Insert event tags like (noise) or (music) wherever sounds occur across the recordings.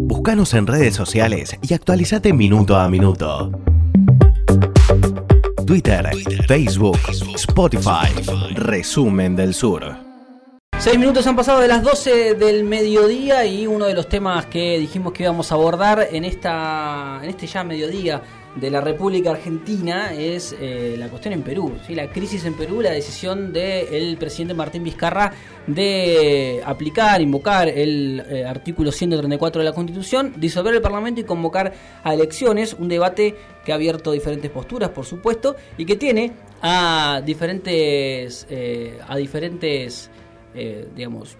Búscanos en redes sociales y actualizate minuto a minuto. Twitter, Facebook, Spotify, Resumen del Sur. Seis minutos han pasado de las 12 del mediodía y uno de los temas que dijimos que íbamos a abordar en, esta, en este ya mediodía de la República Argentina es eh, la cuestión en Perú, ¿sí? la crisis en Perú, la decisión del presidente Martín Vizcarra de aplicar, invocar el eh, artículo 134 de la Constitución, disolver el Parlamento y convocar a elecciones, un debate que ha abierto diferentes posturas, por supuesto, y que tiene a diferentes, eh, a diferentes digamos,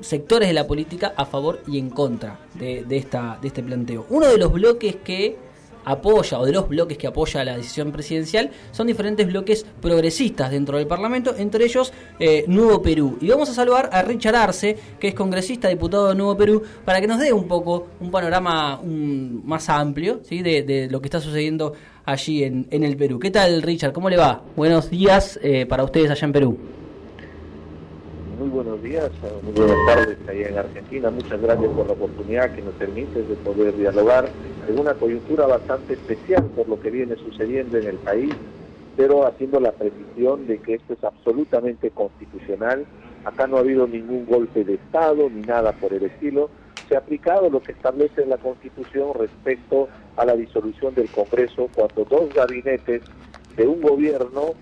sectores de la política a favor y en contra de, esta, de este planteo. Uno de los bloques que apoya o de los bloques que apoya la decisión presidencial son diferentes bloques progresistas dentro del Parlamento, entre ellos eh, Nuevo Perú. Y vamos a saludar a Richard Arce, que es congresista, diputado de Nuevo Perú, para que nos dé un poco un panorama más amplio ¿sí? de, lo que está sucediendo allí en, en, el Perú. ¿Qué tal, Richard? ¿Cómo le va? Buenos días eh, para ustedes allá en Perú muy buenos días, muy buenas tardes allá en Argentina. Muchas gracias por la oportunidad que nos permite de poder dialogar en una coyuntura bastante especial por lo que viene sucediendo en el país, pero haciendo la precisión de que esto es absolutamente constitucional. Acá no ha habido ningún golpe de Estado ni nada por el estilo. Se ha aplicado lo que establece la Constitución respecto a la disolución del Congreso cuando dos gabinetes de un gobierno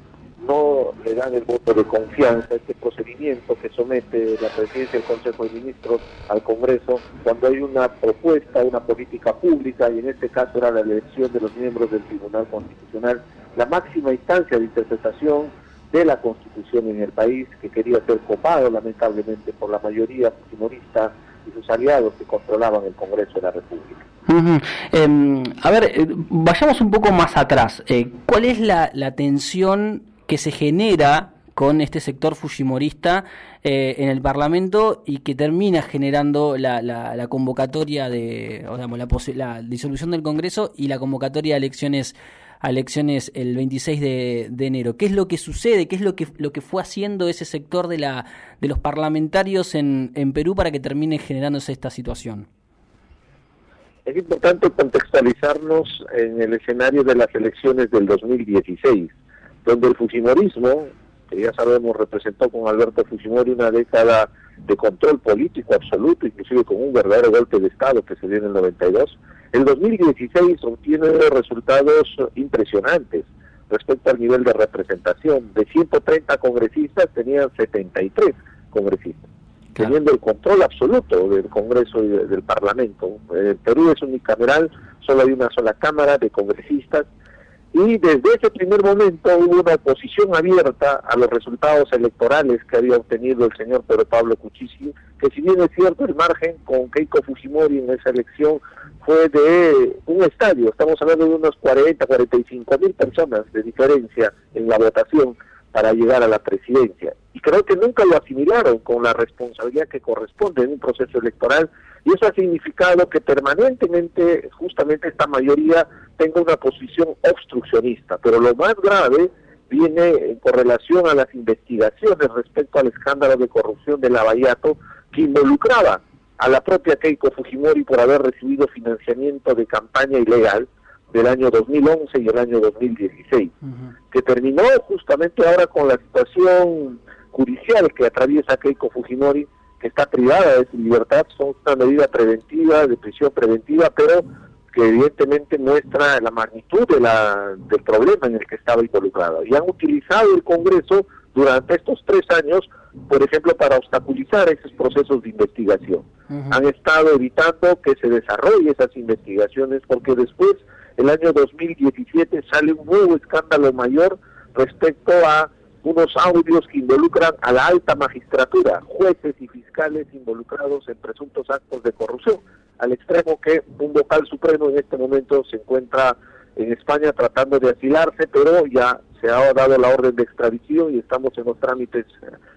no le dan el voto de confianza, este procedimiento que somete la presidencia del Consejo de Ministros al Congreso cuando hay una propuesta, una política pública, y en este caso era la elección de los miembros del Tribunal Constitucional, la máxima instancia de interpretación de la Constitución en el país, que quería ser copado lamentablemente por la mayoría fujimorista y sus aliados que controlaban el Congreso de la República. Em, a ver, eh, vayamos un poco más atrás. Eh, ¿Cuál es la, la tensión que se genera con este sector fujimorista eh, en el Parlamento y que termina generando la, convocatoria de, la, disolución del Congreso y la convocatoria a elecciones a elecciones el 26 de, enero. ¿Qué es lo que sucede? ¿Qué es lo que, lo que fue haciendo ese sector de, la, de los parlamentarios en, en Perú para que termine generándose esta situación? Es importante contextualizarnos en el escenario de las elecciones del 2016 donde el Fujimorismo, que ya sabemos representó con Alberto Fujimori una década de control político absoluto, inclusive con un verdadero golpe de Estado que se dio en el 92, el 2016 obtiene resultados impresionantes respecto al nivel de representación. De 130 congresistas tenían 73 congresistas, teniendo el control absoluto del Congreso y del Parlamento. En Perú es unicameral, solo hay una sola Cámara de congresistas y desde ese primer momento hubo una oposición abierta a los resultados electorales que había obtenido el señor Pedro Pablo Cuchisi, que si bien es cierto el margen con Keiko Fujimori en esa elección fue de un estadio, estamos hablando de unos 40, 45 mil personas de diferencia en la votación para llegar a la presidencia. Y creo que nunca lo asimilaron con la responsabilidad que corresponde en un proceso electoral y eso ha significado que permanentemente justamente esta mayoría tenga una posición obstruccionista. Pero lo más grave viene en correlación a las investigaciones respecto al escándalo de corrupción de Lavallato que involucraba a la propia Keiko Fujimori por haber recibido financiamiento de campaña ilegal del año 2011 y el año 2016, que terminó justamente ahora con la situación judicial que atraviesa Keiko Fujimori que está privada de su libertad, son una medida preventiva, de prisión preventiva, pero que evidentemente muestra la magnitud de la, del problema en el que estaba involucrada. Y han utilizado el Congreso durante estos tres años, por ejemplo, para obstaculizar esos procesos de investigación. Han estado evitando que se desarrollen esas investigaciones porque después, el año 2017, sale un nuevo escándalo mayor respecto a unos audios que involucran a la alta magistratura, jueces y fiscales involucrados en presuntos actos de corrupción, al extremo que un vocal supremo en este momento se encuentra en España tratando de asilarse, pero ya se ha dado la orden de extradición y estamos en los trámites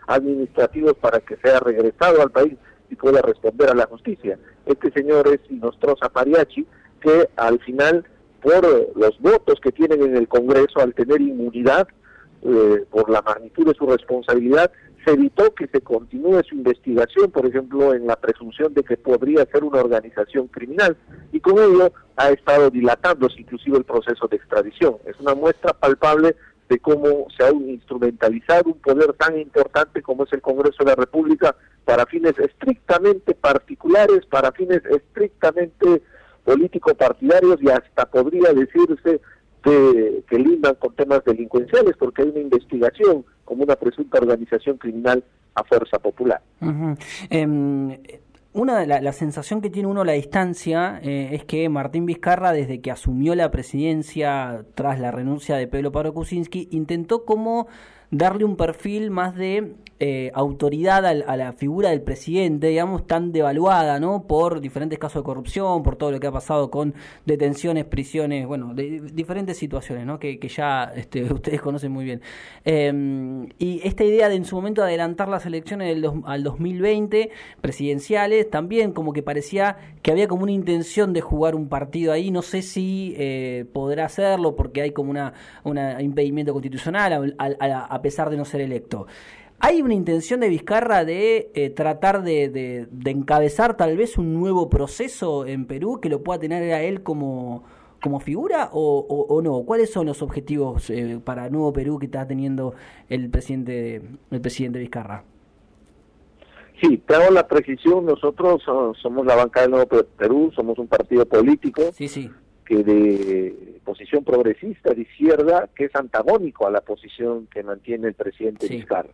administrativos para que sea regresado al país y pueda responder a la justicia. Este señor es Inostroza Pariachi, que al final, por los votos que tienen en el Congreso, al tener inmunidad, eh, por la magnitud de su responsabilidad, se evitó que se continúe su investigación, por ejemplo, en la presunción de que podría ser una organización criminal, y con ello ha estado dilatándose inclusive el proceso de extradición. Es una muestra palpable de cómo se ha instrumentalizado un poder tan importante como es el Congreso de la República para fines estrictamente particulares, para fines estrictamente político-partidarios y hasta podría decirse que, lindan con temas delincuenciales porque hay una investigación como una presunta organización criminal a fuerza popular. Em, una de la, sensación que tiene uno a la distancia eh, es que Martín Vizcarra, desde que asumió la presidencia tras la renuncia de Pedro Pablo Kuczynski, intentó como darle un perfil más de eh, autoridad a, la figura del presidente, digamos, tan devaluada, ¿no? Por diferentes casos de corrupción, por todo lo que ha pasado con detenciones, prisiones, bueno, de, diferentes situaciones, ¿no? Que, ya este, (laughs) ustedes conocen muy bien. Em, y esta idea de en su momento adelantar las elecciones del al 2020 presidenciales, también como que parecía que había como una intención de jugar un partido ahí, no sé si eh, podrá hacerlo porque hay como una, una impedimento constitucional a pesar de no ser electo. ¿Hay una intención de Vizcarra de eh, tratar de, encabezar tal vez un nuevo proceso en Perú que lo pueda tener a él como, como figura o, no? ¿Cuáles son los objetivos eh, para Nuevo Perú que está teniendo el presidente, el presidente Vizcarra? Sí, te hago la precisión, nosotros somos la banca del Nuevo Perú, somos un partido político sí, sí. Que de posición progresista, de izquierda, que es antagónico a la posición que mantiene el presidente Vizcarra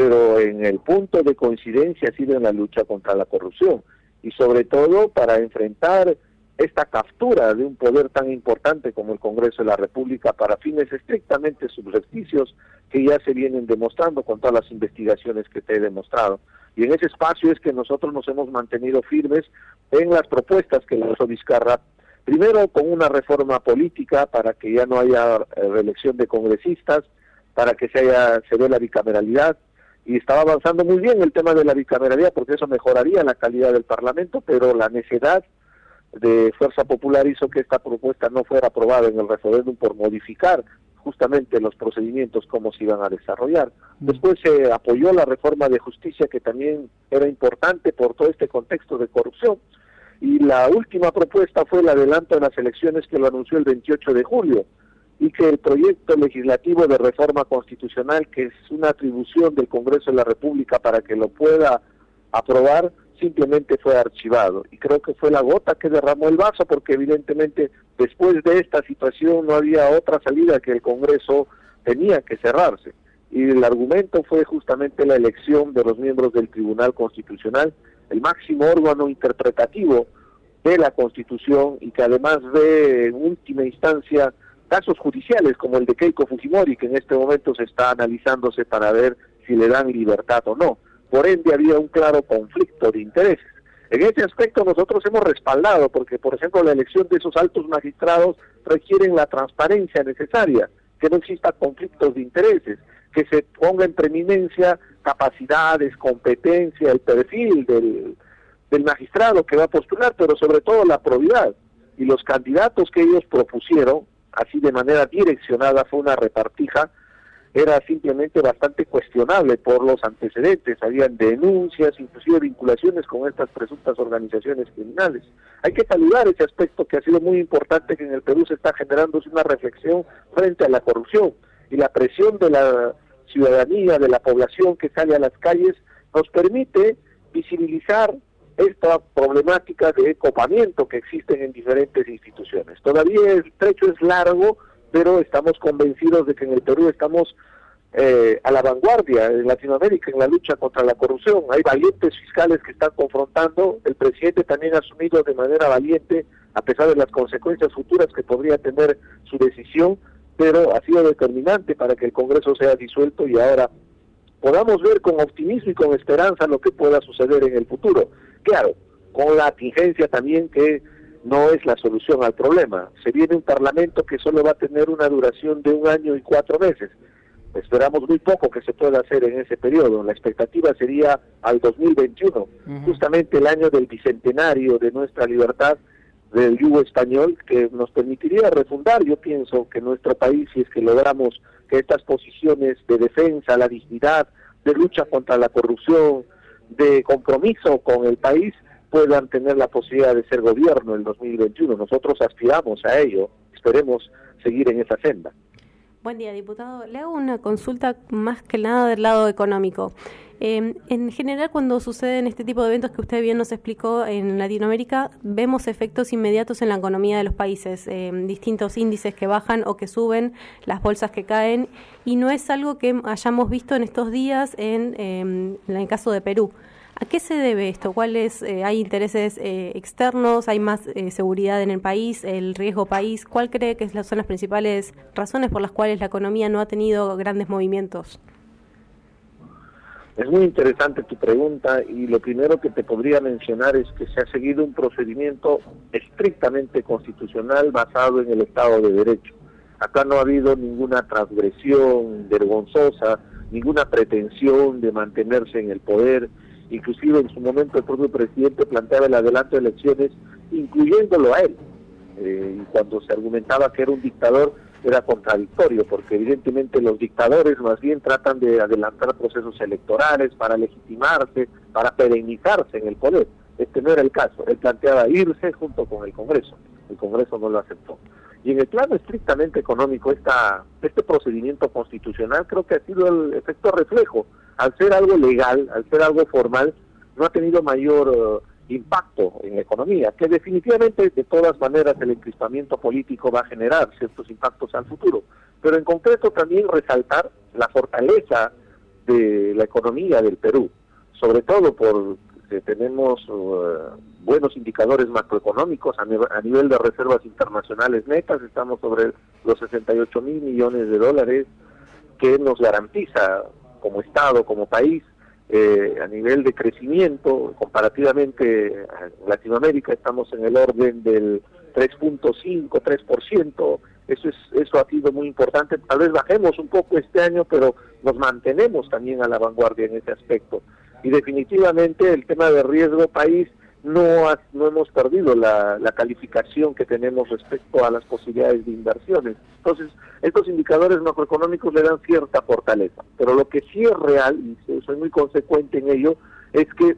pero en el punto de coincidencia ha sido en la lucha contra la corrupción y sobre todo para enfrentar esta captura de un poder tan importante como el Congreso de la República para fines estrictamente subrepticios que ya se vienen demostrando con todas las investigaciones que te he demostrado. Y en ese espacio es que nosotros nos hemos mantenido firmes en las propuestas que lanzó Vizcarra, primero con una reforma política para que ya no haya eh, reelección de congresistas, para que se haya se dé la bicameralidad, y estaba avanzando muy bien el tema de la bicameralidad porque eso mejoraría la calidad del Parlamento, pero la necesidad de Fuerza Popular hizo que esta propuesta no fuera aprobada en el referéndum por modificar justamente los procedimientos cómo se iban a desarrollar. Mm. Después se apoyó la reforma de justicia que también era importante por todo este contexto de corrupción. Y la última propuesta fue el adelanto de las elecciones que lo anunció el 28 de julio y que el proyecto legislativo de reforma constitucional, que es una atribución del Congreso de la República para que lo pueda aprobar, simplemente fue archivado. Y creo que fue la gota que derramó el vaso, porque evidentemente después de esta situación no había otra salida que el Congreso tenía que cerrarse. Y el argumento fue justamente la elección de los miembros del Tribunal Constitucional, el máximo órgano interpretativo de la Constitución y que además ve en última instancia casos judiciales como el de Keiko Fujimori, que en este momento se está analizándose para ver si le dan libertad o no. Por ende, había un claro conflicto de intereses. En ese aspecto nosotros hemos respaldado, porque por ejemplo la elección de esos altos magistrados requieren la transparencia necesaria, que no exista conflictos de intereses, que se ponga en preeminencia capacidades, competencia, el perfil del, del magistrado que va a postular, pero sobre todo la probidad. Y los candidatos que ellos propusieron así de manera direccionada fue una repartija, era simplemente bastante cuestionable por los antecedentes, habían denuncias, inclusive vinculaciones con estas presuntas organizaciones criminales. Hay que saludar ese aspecto que ha sido muy importante que en el Perú se está generando una reflexión frente a la corrupción y la presión de la ciudadanía, de la población que sale a las calles, nos permite visibilizar esta problemática de copamiento que existen en diferentes instituciones. Todavía el trecho es largo, pero estamos convencidos de que en el Perú estamos eh, a la vanguardia en Latinoamérica en la lucha contra la corrupción. Hay valientes fiscales que están confrontando, el presidente también ha asumido de manera valiente, a pesar de las consecuencias futuras que podría tener su decisión, pero ha sido determinante para que el Congreso sea disuelto y ahora podamos ver con optimismo y con esperanza lo que pueda suceder en el futuro. Claro, con la contingencia también que no es la solución al problema. Se viene un parlamento que solo va a tener una duración de un año y cuatro meses. Esperamos muy poco que se pueda hacer en ese periodo. La expectativa sería al 2021, justamente el año del bicentenario de nuestra libertad del yugo español, que nos permitiría refundar, yo pienso, que nuestro país, si es que logramos que estas posiciones de defensa, la dignidad, de lucha contra la corrupción, de compromiso con el país, puedan tener la posibilidad de ser gobierno en 2021. Nosotros aspiramos a ello, esperemos seguir en esa senda. Buen día, diputado. Le hago una consulta más que nada del lado económico. Em, en general, cuando suceden este tipo de eventos que usted bien nos explicó en Latinoamérica, vemos efectos inmediatos en la economía de los países, em, distintos índices que bajan o que suben, las bolsas que caen, y no es algo que hayamos visto en estos días en, em, en el caso de Perú. ¿A qué se debe esto? ¿Cuáles eh, hay intereses eh, externos? ¿Hay más eh, seguridad en el país? ¿El riesgo país? ¿Cuál cree que son las principales razones por las cuales la economía no ha tenido grandes movimientos? Es muy interesante tu pregunta y lo primero que te podría mencionar es que se ha seguido un procedimiento estrictamente constitucional basado en el Estado de Derecho. Acá no ha habido ninguna transgresión vergonzosa, ninguna pretensión de mantenerse en el poder inclusive en su momento el propio presidente planteaba el adelanto de elecciones, incluyéndolo a él. Eh, y cuando se argumentaba que era un dictador, era contradictorio, porque evidentemente los dictadores más bien tratan de adelantar procesos electorales para legitimarse, para perennizarse en el poder. Este no era el caso. Él planteaba irse junto con el Congreso. El Congreso no lo aceptó. Y en el plano estrictamente económico, esta, este procedimiento constitucional creo que ha sido el efecto reflejo al ser algo legal, al ser algo formal, no ha tenido mayor eh, impacto en la economía, que definitivamente de todas maneras el encrispamiento político va a generar ciertos impactos al futuro, pero en concreto también resaltar la fortaleza de la economía del Perú, sobre todo porque tenemos eh, buenos indicadores macroeconómicos a, nivel de reservas internacionales netas, estamos sobre los 68 mil millones de dólares, que nos garantiza como Estado, como país, eh, a nivel de crecimiento, comparativamente a Latinoamérica estamos en el orden del 3.5, 3%, eso, es, eso ha sido muy importante, tal vez bajemos un poco este año, pero nos mantenemos también a la vanguardia en ese aspecto. Y definitivamente el tema de riesgo país no, no hemos perdido la, calificación que tenemos respecto a las posibilidades de inversiones. Entonces, estos indicadores macroeconómicos le dan cierta fortaleza, pero lo que sí es real, y soy muy consecuente en ello, es que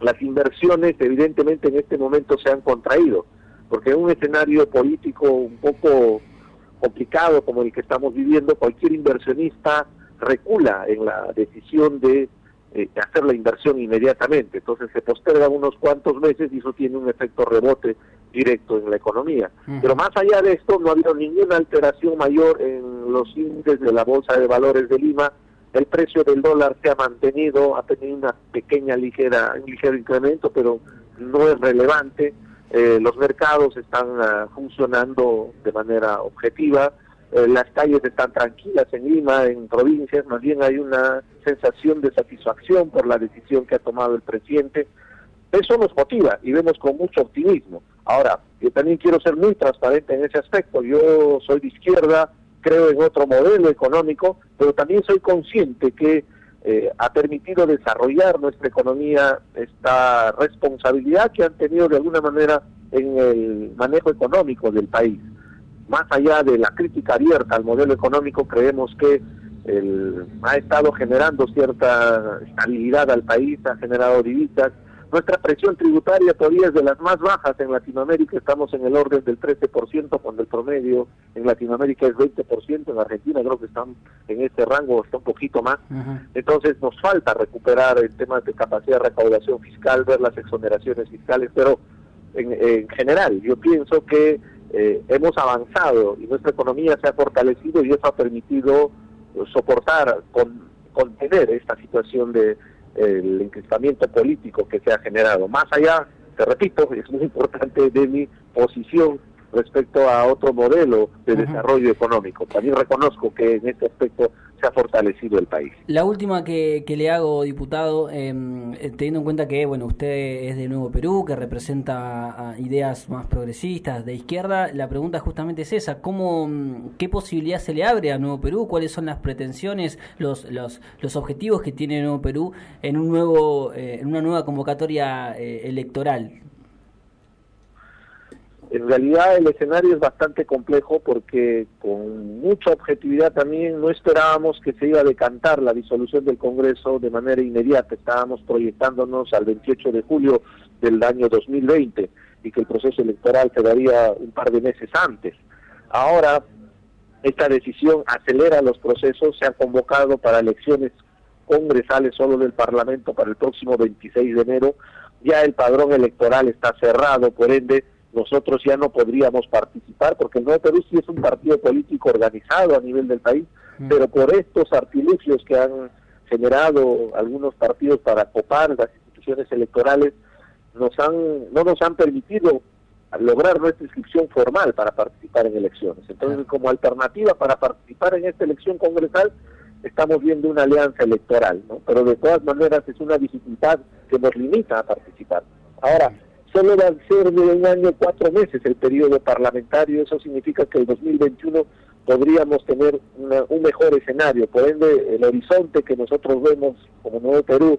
las inversiones evidentemente en este momento se han contraído, porque en un escenario político un poco complicado como el que estamos viviendo, cualquier inversionista recula en la decisión de eh, hacer la inversión inmediatamente. Entonces se posterga unos cuantos meses y eso tiene un efecto rebote directo en la economía. Pero más allá de esto, no ha habido ninguna alteración mayor en los índices de la Bolsa de Valores de Lima. El precio del dólar se ha mantenido, ha tenido una pequeña ligera, un ligero incremento, pero no es relevante. Eh, los mercados están ah, funcionando de manera objetiva eh, las calles están tranquilas en Lima, en provincias, más bien hay una sensación de satisfacción por la decisión que ha tomado el presidente. Eso nos motiva y vemos con mucho optimismo. Ahora, yo también quiero ser muy transparente en ese aspecto. Yo soy de izquierda, creo en otro modelo económico, pero también soy consciente que eh, ha permitido desarrollar nuestra economía esta responsabilidad que han tenido de alguna manera en el manejo económico del país más allá de la crítica abierta al modelo económico, creemos que el, ha estado generando cierta estabilidad al país, ha generado divisas. Nuestra presión tributaria todavía es de las más bajas en Latinoamérica, estamos en el orden del 13%, cuando el promedio en Latinoamérica es 20%, en Argentina creo que están en este rango, está un poquito más. Entonces nos falta recuperar el tema de capacidad de recaudación fiscal, ver las exoneraciones fiscales, pero en, en general yo pienso que eh, hemos avanzado y nuestra economía se ha fortalecido y eso ha permitido soportar, con, contener esta situación de el encristamiento político que se ha generado. Más allá, te repito, (laughs) es muy importante de mi posición respecto a otro modelo de desarrollo económico. También reconozco que en este aspecto se ha fortalecido el país. La última que, le hago, diputado, em, eh, teniendo en cuenta que bueno usted es de Nuevo Perú, que representa ideas más progresistas de izquierda, la pregunta justamente es esa, ¿cómo, mm, ¿qué posibilidad se le abre a Nuevo Perú? ¿Cuáles son las pretensiones, los, los, los objetivos que tiene Nuevo Perú en, un nuevo, eh, en una nueva convocatoria eh, electoral? En realidad el escenario es bastante complejo porque con mucha objetividad también no esperábamos que se iba a decantar la disolución del Congreso de manera inmediata. Estábamos proyectándonos al 28 de julio del año 2020 y que el proceso electoral se un par de meses antes. Ahora, esta decisión acelera los procesos, se ha convocado para elecciones congresales solo del Parlamento para el próximo 26 de enero, ya el padrón electoral está cerrado, por ende nosotros ya no podríamos participar, porque el Nuevo Perú sí es un partido político organizado a nivel del país, mm. pero por estos artilugios que han generado algunos partidos para copar las instituciones electorales, nos han, no nos han permitido lograr nuestra inscripción formal para participar en elecciones. Entonces, como alternativa para participar en esta elección congresal, estamos viendo una alianza electoral, ¿no? Pero de todas maneras es una dificultad que nos limita a participar. Ahora, solo va a ser de un año cuatro meses el periodo parlamentario, eso significa que el 2021 podríamos tener un mejor escenario, por ende el horizonte que nosotros vemos como Nuevo Perú,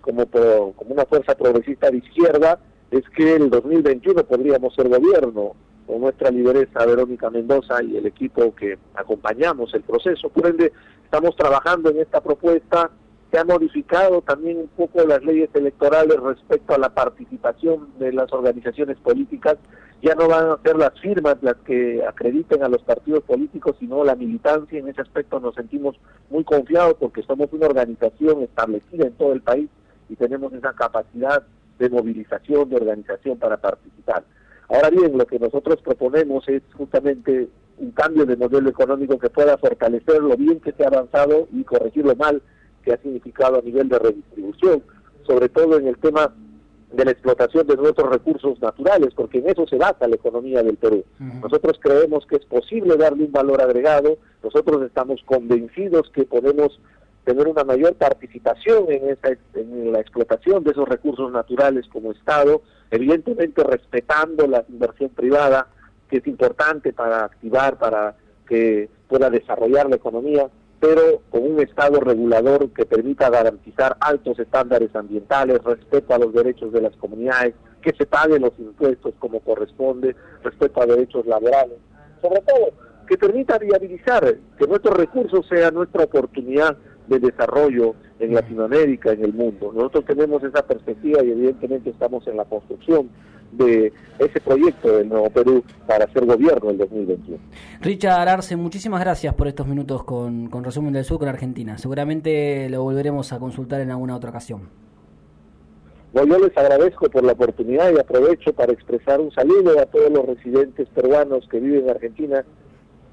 como, como una fuerza progresista de izquierda, es que el 2021 podríamos ser gobierno con nuestra lideresa Verónica Mendoza y el equipo que acompañamos el proceso. Por ende, estamos trabajando en esta propuesta se ha modificado también un poco las leyes electorales respecto a la participación de las organizaciones políticas. Ya no van a ser las firmas las que acrediten a los partidos políticos, sino la militancia. En ese aspecto nos sentimos muy confiados porque somos una organización establecida en todo el país y tenemos esa capacidad de movilización, de organización para participar. Ahora bien, lo que nosotros proponemos es justamente un cambio de modelo económico que pueda fortalecer lo bien que se ha avanzado y corregir lo mal que ha significado a nivel de redistribución, sobre todo en el tema de la explotación de nuestros recursos naturales, porque en eso se basa la economía del Perú. Nosotros creemos que es posible darle un valor agregado, nosotros estamos convencidos que podemos tener una mayor participación en, esa, en la explotación de esos recursos naturales como Estado, evidentemente respetando la inversión privada, que es importante para activar, para que pueda desarrollar la economía, pero con un Estado regulador que permita garantizar altos estándares ambientales, respeto a los derechos de las comunidades, que se paguen los impuestos como corresponde, respeto a derechos laborales, sobre todo que permita viabilizar que nuestros recursos sean nuestra oportunidad de desarrollo en Latinoamérica, en el mundo. Nosotros tenemos esa perspectiva y evidentemente estamos en la construcción de ese proyecto del Nuevo Perú para ser gobierno en 2021. Richard Arce, muchísimas gracias por estos minutos con, con Resumen del Sur con Argentina. Seguramente lo volveremos a consultar en alguna otra ocasión. yo les agradezco por la oportunidad y aprovecho para expresar un saludo a todos los residentes peruanos que viven en Argentina,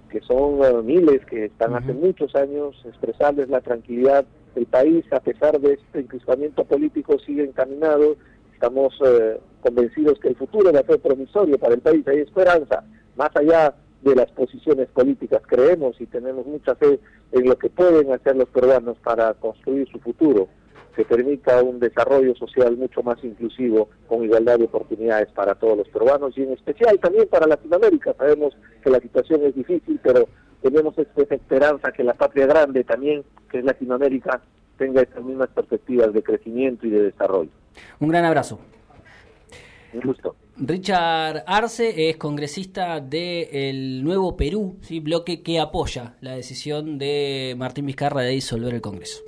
que son eh, miles, que están hace muchos años, expresarles la tranquilidad del país, a pesar de este encrispamiento político, sigue encaminado estamos eh, convencidos que el futuro va a ser promisorio para el país, hay esperanza, más allá de las posiciones políticas, creemos y tenemos mucha fe en lo que pueden hacer los peruanos para construir su futuro, que permita un desarrollo social mucho más inclusivo, con igualdad de oportunidades para todos los peruanos y en especial también para Latinoamérica. Sabemos que la situación es difícil, pero tenemos esta esperanza que la patria grande también, que es Latinoamérica, tenga estas mismas perspectivas de crecimiento y de desarrollo. Un gran abrazo. Un gusto. Richard Arce es congresista del Nuevo Perú, ¿sí? bloque que apoya la decisión de Martín Vizcarra de disolver el Congreso.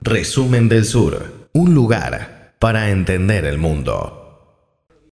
Resumen del Sur, un lugar para entender el mundo.